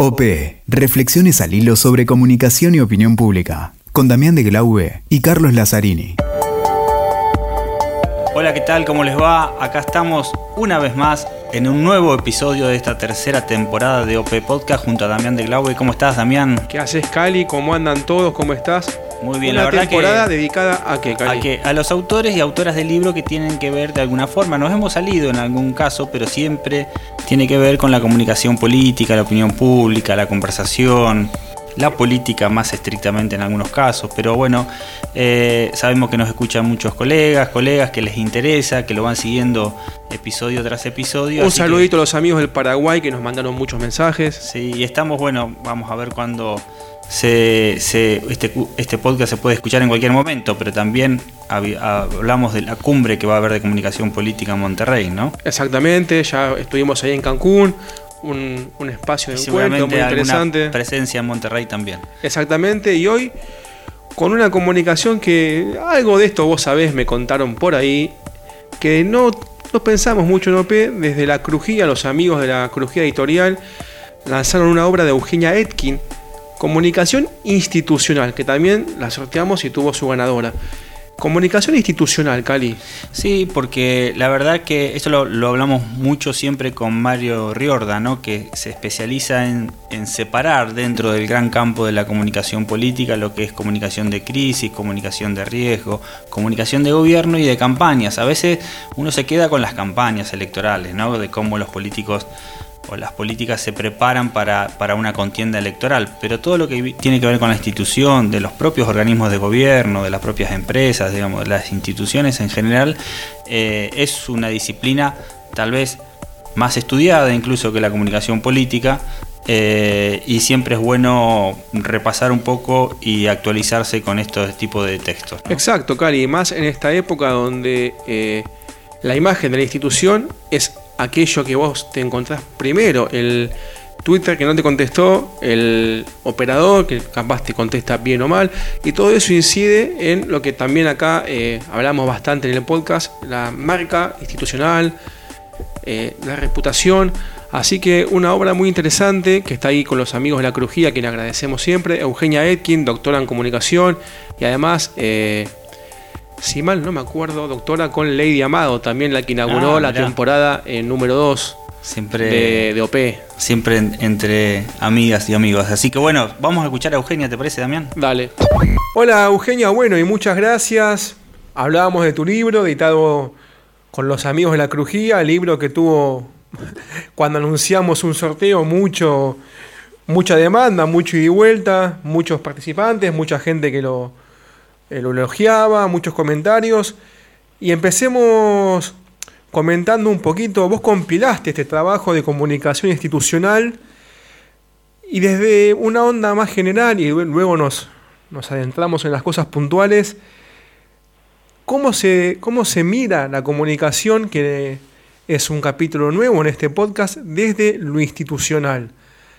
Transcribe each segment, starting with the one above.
OP, Reflexiones al hilo sobre comunicación y opinión pública, con Damián de Glaube y Carlos Lazzarini. Hola, ¿qué tal? ¿Cómo les va? Acá estamos una vez más en un nuevo episodio de esta tercera temporada de OP Podcast junto a Damián de Glaube. ¿Cómo estás, Damián? ¿Qué haces, Cali? ¿Cómo andan todos? ¿Cómo estás? Muy bien, Una la verdad temporada que... dedicada a qué, Cali? A, que, a los autores y autoras del libro que tienen que ver de alguna forma, nos hemos salido en algún caso, pero siempre tiene que ver con la comunicación política, la opinión pública, la conversación, la política más estrictamente en algunos casos, pero bueno, eh, sabemos que nos escuchan muchos colegas, colegas que les interesa, que lo van siguiendo episodio tras episodio. Un que- saludito a los amigos del Paraguay que nos mandaron muchos mensajes. Sí, y estamos, bueno, vamos a ver cuándo se, se- este, este podcast se puede escuchar en cualquier momento, pero también hablamos de la cumbre que va a haber de comunicación política en Monterrey, ¿no? Exactamente, ya estuvimos ahí en Cancún, un, un espacio de encuentro muy interesante. presencia en Monterrey también. Exactamente, y hoy con una comunicación que algo de esto vos sabés, me contaron por ahí, que no, no pensamos mucho en OP, desde la Crujía, los amigos de la Crujía Editorial lanzaron una obra de Eugenia Etkin, Comunicación Institucional, que también la sorteamos y tuvo su ganadora. Comunicación Institucional, Cali. Sí, porque la verdad que esto lo, lo hablamos mucho siempre con Mario Riorda, ¿no? que se especializa en, en separar dentro del gran campo de la comunicación política lo que es comunicación de crisis, comunicación de riesgo, comunicación de gobierno y de campañas. A veces uno se queda con las campañas electorales, ¿no? de cómo los políticos o las políticas se preparan para, para una contienda electoral, pero todo lo que tiene que ver con la institución, de los propios organismos de gobierno, de las propias empresas, digamos, de las instituciones en general, eh, es una disciplina tal vez más estudiada incluso que la comunicación política, eh, y siempre es bueno repasar un poco y actualizarse con estos tipos de textos. Exacto, Cali, y más en esta época donde eh, la imagen de la institución es aquello que vos te encontrás primero, el Twitter que no te contestó, el operador que capaz te contesta bien o mal, y todo eso incide en lo que también acá eh, hablamos bastante en el podcast, la marca institucional, eh, la reputación. Así que una obra muy interesante que está ahí con los amigos de la Crujía, a quien agradecemos siempre. Eugenia Etkin, doctora en comunicación y además, eh, si mal no me acuerdo, doctora con Lady Amado, también la que inauguró Ah, la temporada eh, número 2 Siempre, de, de OP. siempre en- entre amigas y amigos. Así que bueno, vamos a escuchar a Eugenia, ¿te parece, Damián? Dale. Hola Eugenia, bueno, y muchas gracias. Hablábamos de tu libro, editado con los amigos de la Crujía, el libro que tuvo cuando anunciamos un sorteo mucho, mucha demanda, mucho ida y vuelta, muchos participantes, mucha gente que lo, lo elogiaba, muchos comentarios. Y empecemos comentando un poquito, vos compilaste este trabajo de comunicación institucional y desde una onda más general y luego nos, nos adentramos en las cosas puntuales, ¿cómo se, ¿cómo se mira la comunicación, que es un capítulo nuevo en este podcast, desde lo institucional,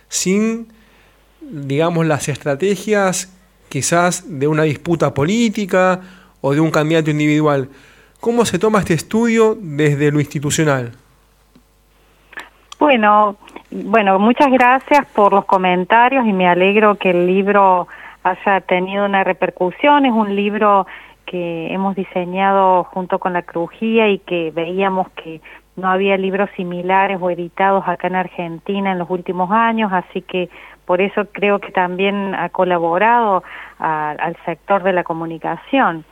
sin, digamos, las estrategias quizás de una disputa política o de un candidato individual? ¿Cómo se toma este estudio desde lo institucional? Bueno, bueno, muchas gracias por los comentarios y me alegro que el libro haya tenido una repercusión. Es un libro que hemos diseñado junto con la Crujía y que veíamos que no había libros similares o editados acá en Argentina en los últimos años, así que por eso creo que también ha colaborado a- al sector de la comunicación.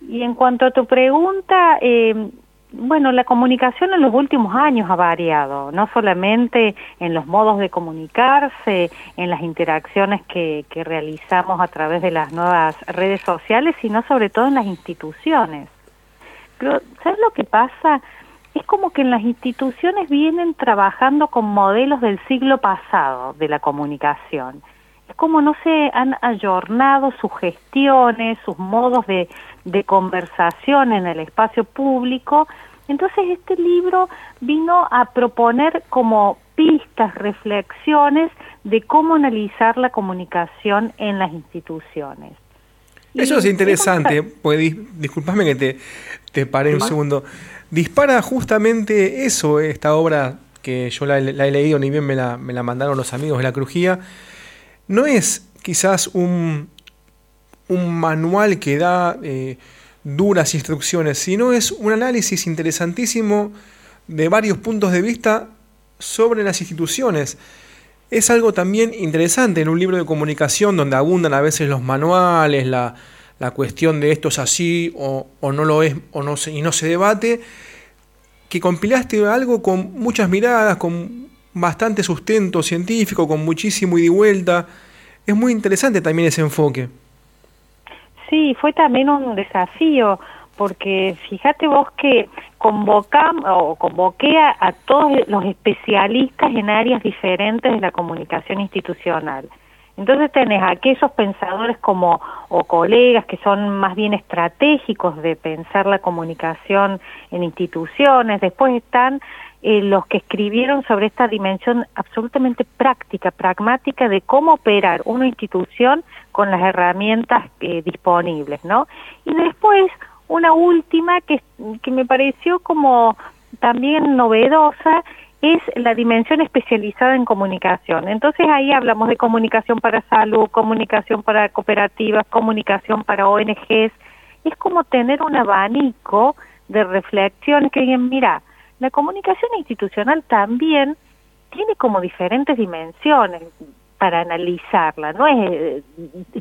Y en cuanto a tu pregunta, eh, bueno, la comunicación en los últimos años ha variado, no solamente en los modos de comunicarse, en las interacciones que, que realizamos a través de las nuevas redes sociales, sino sobre todo en las instituciones. Pero, ¿sabes lo que pasa? Es como que en las instituciones vienen trabajando con modelos del siglo pasado de la comunicación. Es como no se han ayornado sus gestiones, sus modos de, de conversación en el espacio público. Entonces este libro vino a proponer como pistas, reflexiones de cómo analizar la comunicación en las instituciones. Eso es interesante, pues, dis- disculpame que te, te paré un segundo. Dispara justamente eso, esta obra que que yo la, he leído, ni bien me la, me la mandaron los amigos de la Crujía, no es quizás un, un manual que da eh, duras instrucciones, sino es un análisis interesantísimo de varios puntos de vista sobre las instituciones. Es algo también interesante en un libro de comunicación donde abundan a veces los manuales, la, la cuestión de esto es así o, o no lo es o no se, y no se debate, que compilaste algo con muchas miradas, con bastante sustento científico, con muchísimo ida y vuelta. Es muy interesante también ese enfoque. Sí, fue también un desafío, porque fíjate vos que convocamos o convoqué a, todos los especialistas en áreas diferentes de la comunicación institucional. Entonces tenés a aquellos pensadores como o colegas que son más bien estratégicos de pensar la comunicación en instituciones, después están eh, los que escribieron sobre esta dimensión absolutamente práctica, pragmática de cómo operar una institución con las herramientas eh, disponibles, ¿no? Y después una última que, que me pareció como también novedosa es la dimensión especializada en comunicación. Entonces ahí hablamos de comunicación para salud, comunicación para cooperativas, comunicación para ONGs. Es como tener un abanico de reflexiones que digan, mira, la comunicación institucional también tiene como diferentes dimensiones para analizarla, no es eh,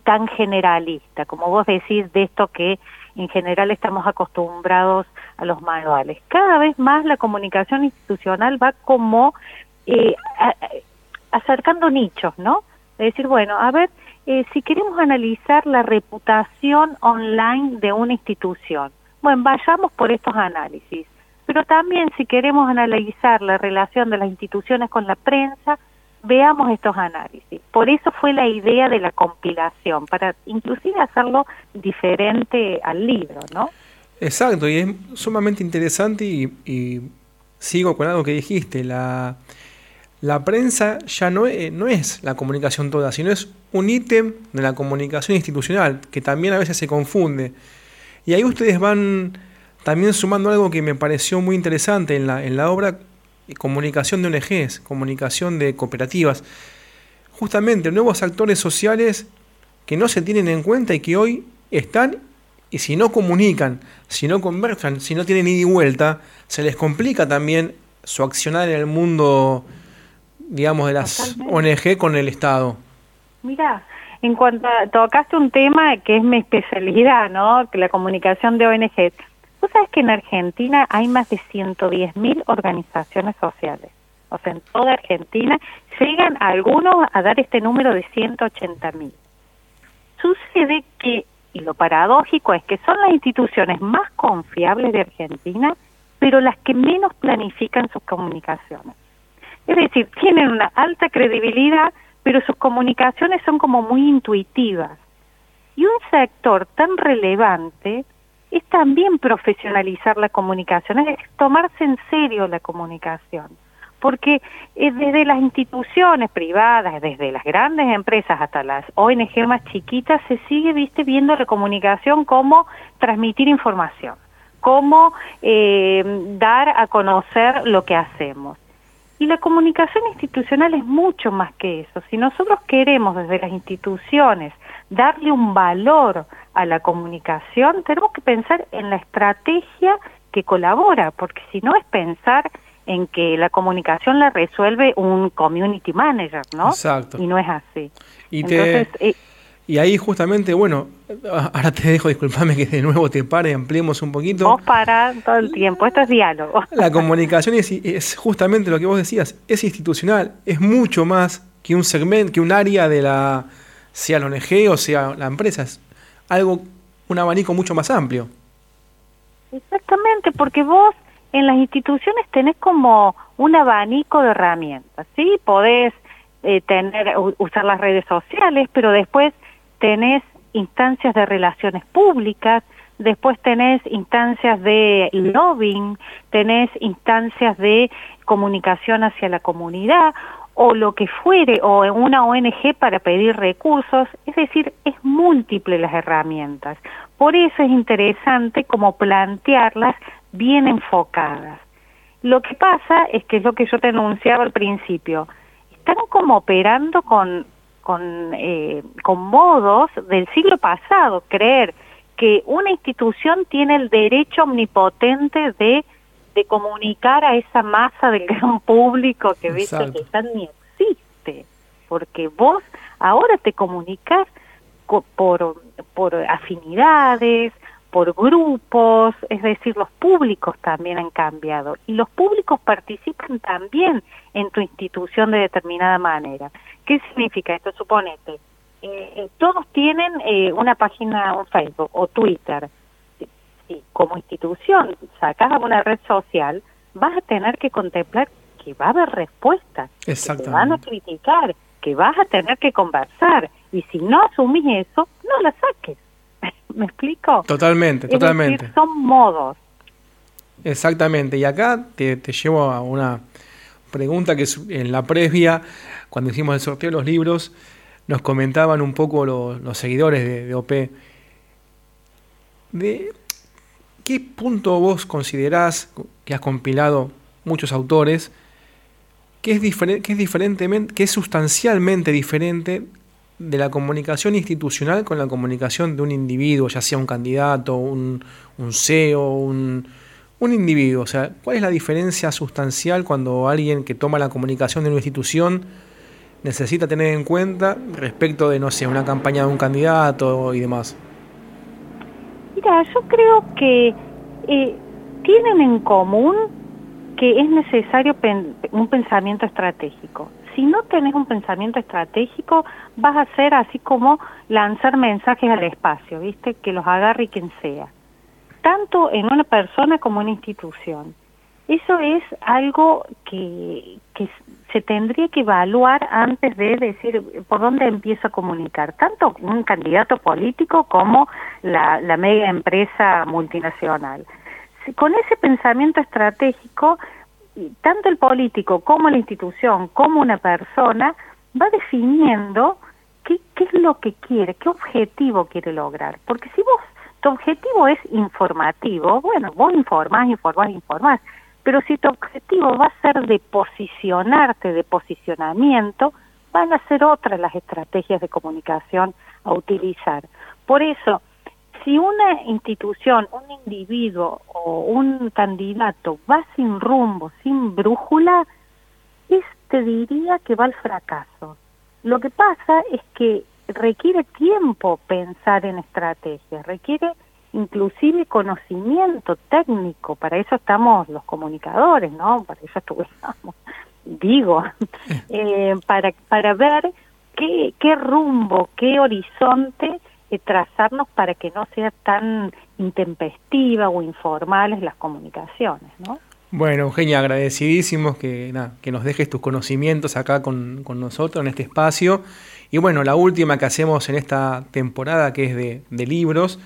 tan generalista como vos decís de esto que en general estamos acostumbrados a los manuales. Cada vez más la comunicación institucional va como eh, acercando nichos, ¿no? Es decir, bueno, a ver, eh, si queremos analizar la reputación online de una institución, bueno, vayamos por estos análisis. Pero también si queremos analizar la relación de las instituciones con la prensa, veamos estos análisis. Por eso fue la idea de la compilación, para inclusive hacerlo diferente al libro, ¿no? Exacto, y es sumamente interesante y, sigo con algo que dijiste, la, la prensa ya no es, no es la comunicación toda, sino es un ítem de la comunicación institucional, que también a veces se confunde. Y ahí ustedes van también sumando algo que me pareció muy interesante en la, en la obra, comunicación de ONGs, comunicación de cooperativas, justamente nuevos actores sociales que no se tienen en cuenta y que hoy están y si no comunican, si no conversan, si no tienen ida y vuelta, se les complica también su accionar en el mundo, digamos, de las ONG con el Estado. Mira, en cuanto a, tocaste un tema que es mi especialidad, ¿no? Que la comunicación de ONG. Tú sabes que en Argentina hay más de 110.000 organizaciones sociales. O sea, en toda Argentina llegan algunos a dar este número de 180.000. Sucede que, y lo paradójico es que son las instituciones más confiables de Argentina, pero las que menos planifican sus comunicaciones. Es decir, tienen una alta credibilidad, pero sus comunicaciones son como muy intuitivas. Y un sector tan relevante es también profesionalizar la comunicación, es tomarse en serio la comunicación. Porque eh, desde las instituciones privadas, desde las grandes empresas hasta las ONG más chiquitas, se sigue viste viendo la comunicación como transmitir información, como eh, dar a conocer lo que hacemos. Y la comunicación institucional es mucho más que eso. Si nosotros queremos desde las instituciones darle un valor a la comunicación, tenemos que pensar en la estrategia que colabora, porque si no es pensar en que la comunicación la resuelve un community manager, ¿no? Exacto. Y no es así. Y, eh, y ahí justamente, bueno, ahora te dejo, disculpame que de nuevo te pare, ampliemos un poquito. Vos para todo el tiempo, esto es diálogo. La comunicación es, es justamente lo que vos decías, es institucional, es mucho más que un segmento, que un área de la, sea la ONG o sea la empresa, algo, un abanico mucho más amplio. Exactamente, porque vos en las instituciones tenés como un abanico de herramientas, ¿sí? Podés eh, tener, usar las redes sociales, pero después tenés instancias de relaciones públicas, después tenés instancias de lobbying, tenés instancias de comunicación hacia la comunidad, o lo que fuere, o en una ONG para pedir recursos, es decir, es múltiple las herramientas. Por eso es interesante como plantearlas bien enfocadas. Lo que pasa es que es lo que yo te anunciaba al principio, están como operando con, con, eh, con modos del siglo pasado, creer que una institución tiene el derecho omnipotente de, de comunicar a esa masa del gran público que viste que tan ni existe, porque vos ahora te comunicas por, por afinidades, por grupos, es decir, los públicos también han cambiado y los públicos participan también en tu institución de determinada manera. ¿Qué significa esto? Suponete, eh, eh todos tienen eh, una página, un Facebook o Twitter. Si como institución sacas una red social, vas a tener que contemplar que va a haber respuestas, que te van a criticar, que vas a tener que conversar y si no asumís eso, no la saques. ¿Me explico? Totalmente, totalmente. son modos. Exactamente. Y acá te, llevo a una pregunta que en la previa, cuando hicimos el sorteo de los libros, nos comentaban un poco los seguidores de, OP. ¿De qué punto vos considerás que has compilado muchos autores que es, que es diferentemente, que es sustancialmente diferente de la comunicación institucional con la comunicación de un individuo, ya sea un candidato, un, un CEO, un, un individuo. O sea, ¿cuál es la diferencia sustancial cuando alguien que toma la comunicación de una institución necesita tener en cuenta respecto de, no sé, una campaña de un candidato y demás? Yo creo que eh, tienen en común que es necesario un pensamiento estratégico si no tenés un pensamiento estratégico, vas a ser así como lanzar mensajes al espacio, ¿viste? Que los agarre quien sea. Tanto en una persona como en una institución. Eso es algo que, que se tendría que evaluar antes de decir por dónde empiezo a comunicar, tanto un candidato político como la, la mega empresa multinacional. Con ese pensamiento estratégico tanto el político como la institución, como una persona, va definiendo qué, qué es lo que quiere, qué objetivo quiere lograr. Porque si vos, tu objetivo es informativo, bueno, vos informás, informás, informás, pero si tu objetivo va a ser de posicionarte, de posicionamiento, van a ser otras las estrategias de comunicación a utilizar. Por eso, si una institución, un individuo o un candidato va sin rumbo, sin brújula, este diría que va al fracaso. Lo que pasa es que requiere tiempo pensar en estrategias, requiere inclusive conocimiento técnico, para eso estamos los comunicadores, ¿no? Para eso estuvimos, digo, eh, para, para ver qué, qué rumbo, qué horizonte trazarnos para que no sea tan intempestiva o informales las comunicaciones, ¿no? Bueno, Eugenia, agradecidísimos que, que nos dejes tus conocimientos acá con, con, nosotros en este espacio. Y bueno, la última que hacemos en esta temporada, que es de, de libros,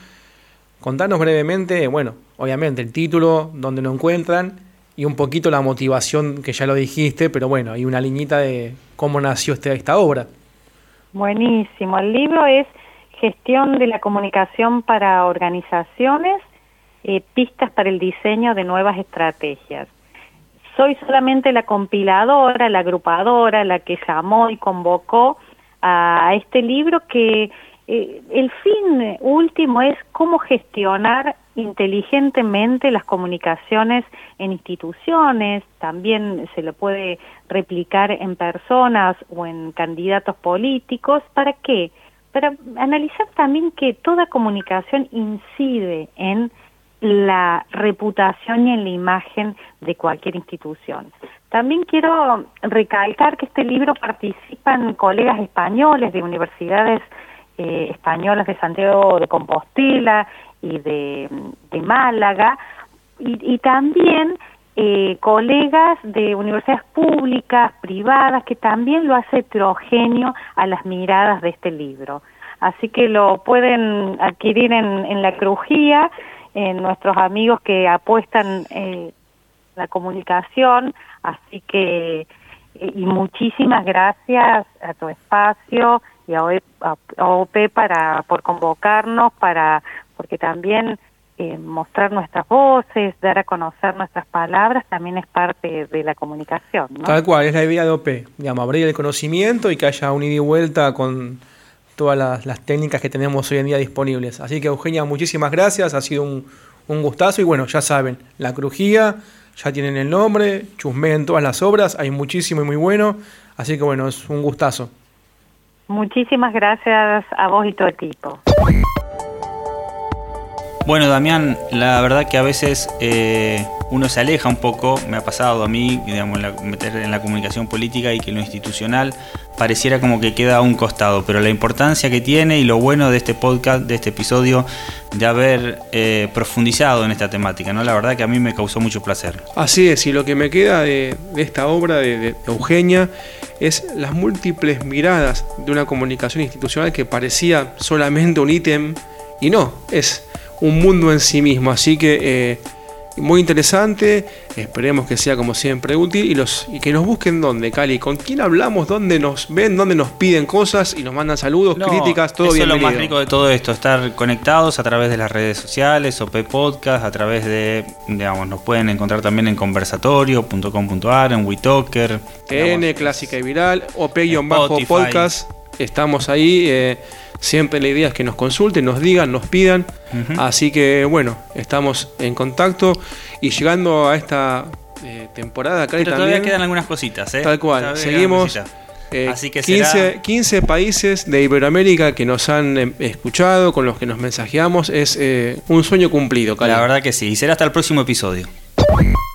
contanos brevemente, bueno, obviamente el título, dónde lo encuentran y un poquito la motivación, que ya lo dijiste, pero bueno, hay una liñita de cómo nació este, esta obra. Buenísimo, el libro es gestión de la comunicación para organizaciones, eh, pistas para el diseño de nuevas estrategias. Soy solamente la compiladora, la agrupadora, la que llamó y convocó a este libro que eh, el fin último es cómo gestionar inteligentemente las comunicaciones en instituciones, también se lo puede replicar en personas o en candidatos políticos, ¿para qué? Para analizar también que toda comunicación incide en la reputación y en la imagen de cualquier institución. También quiero recalcar que este libro participan colegas españoles de universidades eh, españolas de Santiago de Compostela y de, Málaga, y, también eh, colegas de universidades públicas, privadas, que también lo hace heterogéneo a las miradas de este libro. Así que lo pueden adquirir en, en la crujía, en nuestros amigos que apuestan eh, la comunicación, así que y muchísimas gracias a tu espacio y a OP para por convocarnos para porque también eh, mostrar nuestras voces, dar a conocer nuestras palabras, también es parte de la comunicación. Tal cual, es la idea de OP, digamos, abrir el conocimiento y que haya un ida y vuelta con todas las, las, técnicas que tenemos hoy en día disponibles. Así que Eugenia, muchísimas gracias, ha sido un, un gustazo y bueno, ya saben, la crujía, ya tienen el nombre, chusmeen todas las obras, hay muchísimo y muy bueno, así que bueno, es un gustazo. Muchísimas gracias a vos y tu equipo. Bueno, Damián, la verdad que a veces eh, uno se aleja un poco, me ha pasado a mí, digamos, meter en la comunicación política y que lo institucional pareciera como que queda a un costado, pero la importancia que tiene y lo bueno de este podcast, de este episodio, de haber eh, profundizado en esta temática, ¿no? La verdad que a mí me causó mucho placer. Así es, y lo que me queda de, esta obra de, de Eugenia es las múltiples miradas de una comunicación institucional que parecía solamente un ítem y no, es un mundo en sí mismo. Así que eh, muy interesante, esperemos que sea como siempre útil y, los, y que nos busquen dónde, Cali, con quién hablamos, dónde nos ven, dónde nos piden cosas y nos mandan saludos, No, críticas, todo eso bien. es lo más rico de todo esto, estar conectados a través de las redes sociales, OP Podcast, a través de, digamos, nos pueden encontrar también en conversatorio.com.ar, en WeTalker. TN, digamos, Clásica y Viral, OP-Podcast, estamos ahí. eh, siempre la idea es que nos consulten, nos digan, nos pidan. Así que bueno, estamos en contacto y llegando a esta eh, temporada, Cali, Pero todavía quedan algunas cositas, ¿eh? Tal cual, Todavía seguimos. Eh, Así que 15, será- 15 países de Iberoamérica que nos han eh, escuchado, con los que nos mensajeamos. Es eh, un sueño cumplido, Cali. La verdad que sí, y será hasta el próximo episodio.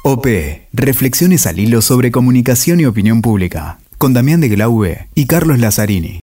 OP, Reflexiones al hilo sobre comunicación y opinión pública, con Damián de Glaube y Carlos Lazzarini.